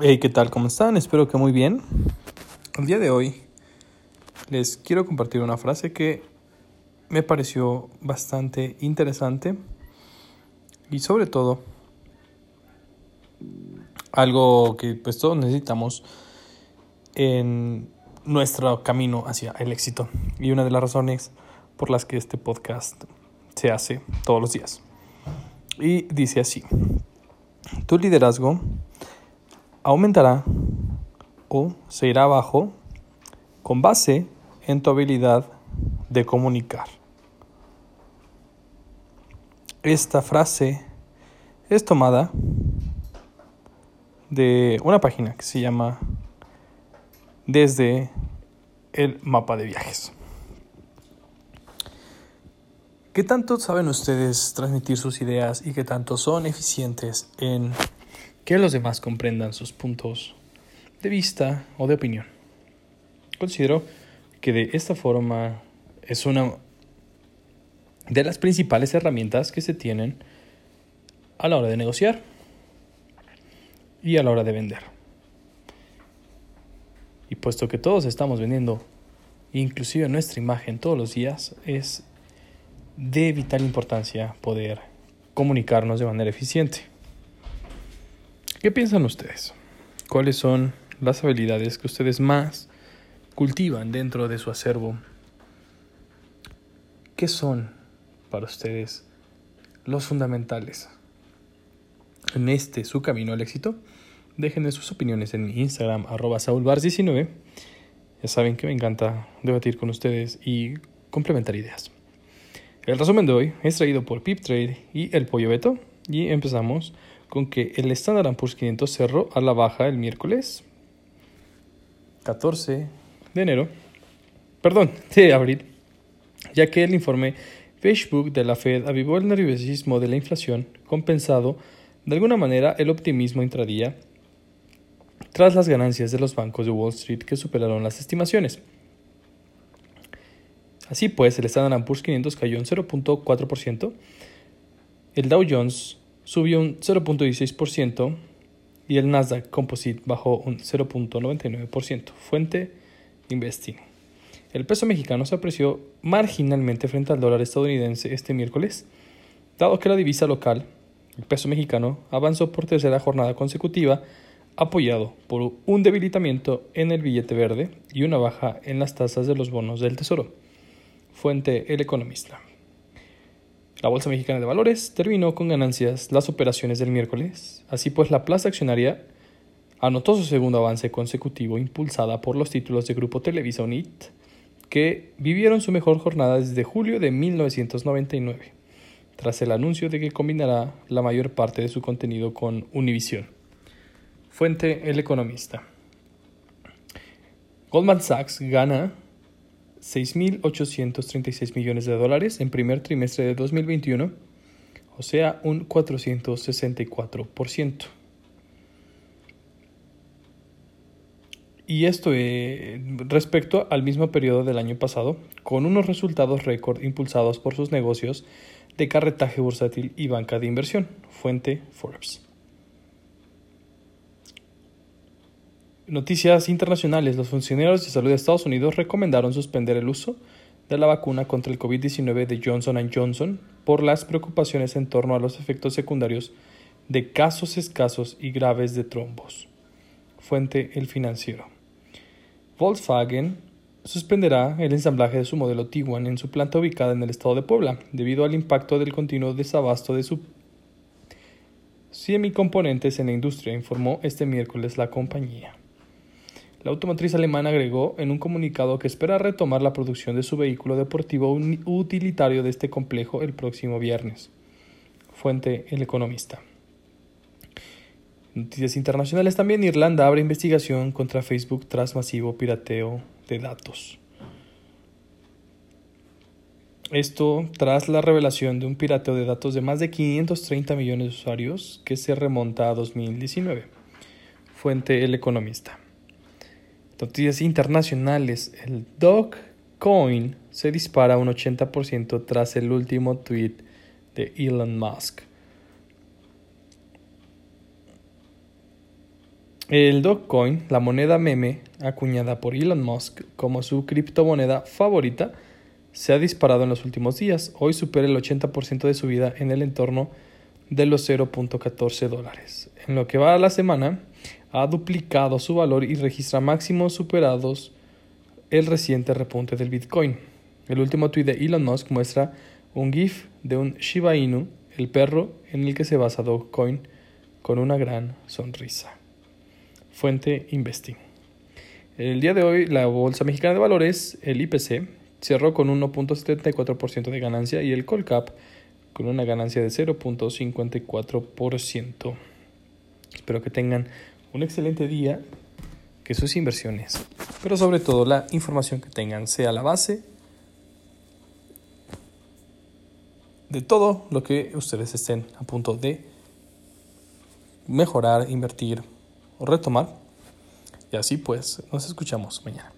Hey, ¿qué tal? ¿Cómo están? Espero que muy bien. El día de hoy les quiero compartir una frase que me pareció bastante interesante y sobre todo algo que pues todos necesitamos en nuestro camino hacia el éxito y una de las razones por las que este podcast se hace todos los días. Y dice así, tu liderazgo aumentará o se irá abajo con base en tu habilidad de comunicar. Esta frase es tomada de una página que se llama Desde el mapa de viajes. ¿Qué tanto saben ustedes transmitir sus ideas y qué tanto son eficientes en que los demás comprendan sus puntos de vista o de opinión? Considero que de esta forma es una de las principales herramientas que se tienen a la hora de negociar y a la hora de vender. Y puesto que todos estamos vendiendo, inclusive nuestra imagen todos los días, es de vital importancia poder comunicarnos de manera eficiente. ¿Qué piensan ustedes? ¿Cuáles son las habilidades que ustedes más cultivan dentro de su acervo? ¿Qué son para ustedes los fundamentales en este su camino al éxito? Déjenme sus opiniones en mi Instagram, arroba saulbars19. Ya saben que me encanta debatir con ustedes y complementar ideas. El resumen de hoy es traído por PipTrade y El Pollo Beto. Y empezamos con que el Standard Poor's 500 cerró a la baja el miércoles 14 de enero, perdón, de abril, ya que el informe Facebook de la Fed avivó el nerviosismo de la inflación, compensado de alguna manera el optimismo intradía tras las ganancias de los bancos de Wall Street que superaron las estimaciones. Así pues, el Standard Poor's 500 cayó un 0.4%, el Dow Jones subió un 0.16% y el Nasdaq Composite bajó un 0.99%. Fuente Investing. El peso mexicano se apreció marginalmente frente al dólar estadounidense este miércoles, dado que la divisa local, el peso mexicano, avanzó por tercera jornada consecutiva, apoyado por un debilitamiento en el billete verde y una baja en las tasas de los bonos del Tesoro. Fuente El Economista. La Bolsa Mexicana de Valores terminó con ganancias las operaciones del miércoles, así pues la plaza accionaria anotó su segundo avance consecutivo impulsada por los títulos de Grupo Televisa Unit, que vivieron su mejor jornada desde julio de 1999, tras el anuncio de que combinará la mayor parte de su contenido con Univision. Fuente El Economista. Goldman Sachs gana 6.836 millones de dólares en primer trimestre de 2021, o sea, un 464%. Y esto eh, respecto al mismo periodo del año pasado, con unos resultados récord impulsados por sus negocios de carretaje bursátil y banca de inversión, fuente Forbes. Noticias internacionales. Los funcionarios de salud de Estados Unidos recomendaron suspender el uso de la vacuna contra el COVID-19 de Johnson Johnson por las preocupaciones en torno a los efectos secundarios de casos escasos y graves de trombos. Fuente El Financiero. Volkswagen suspenderá el ensamblaje de su modelo Tiguan en su planta ubicada en el estado de Puebla, debido al impacto del continuo desabasto de su semicomponentes en la industria, informó este miércoles la compañía. La automotriz alemana agregó en un comunicado que espera retomar la producción de su vehículo deportivo utilitario de este complejo el próximo viernes. Fuente El Economista. Noticias internacionales también. Irlanda abre investigación contra Facebook tras masivo pirateo de datos. Esto tras la revelación de un pirateo de datos de más de 530 millones de usuarios que se remonta a 2019. Fuente El Economista. Noticias internacionales. El Dogecoin se dispara un 80% tras el último tweet de Elon Musk. El Dogecoin, la moneda meme acuñada por Elon Musk como su criptomoneda favorita, se ha disparado en los últimos días. Hoy supera el 80% de su vida en el entorno de los 0.14 dólares. En lo que va a la semana, ha duplicado su valor y registra máximos superados el reciente repunte del Bitcoin. El último tuit de Elon Musk muestra un GIF de un Shiba Inu, el perro en el que se basa Dogecoin, con una gran sonrisa. Fuente Investing. El día de hoy, la Bolsa Mexicana de Valores, el IPC, cerró con 1.74% de ganancia y el Colcap con una ganancia de 0.54%. Espero que tengan un excelente día, que sus inversiones, pero sobre todo la información que tengan sea la base de todo lo que ustedes estén a punto de mejorar, invertir o retomar. Y así pues, nos escuchamos mañana.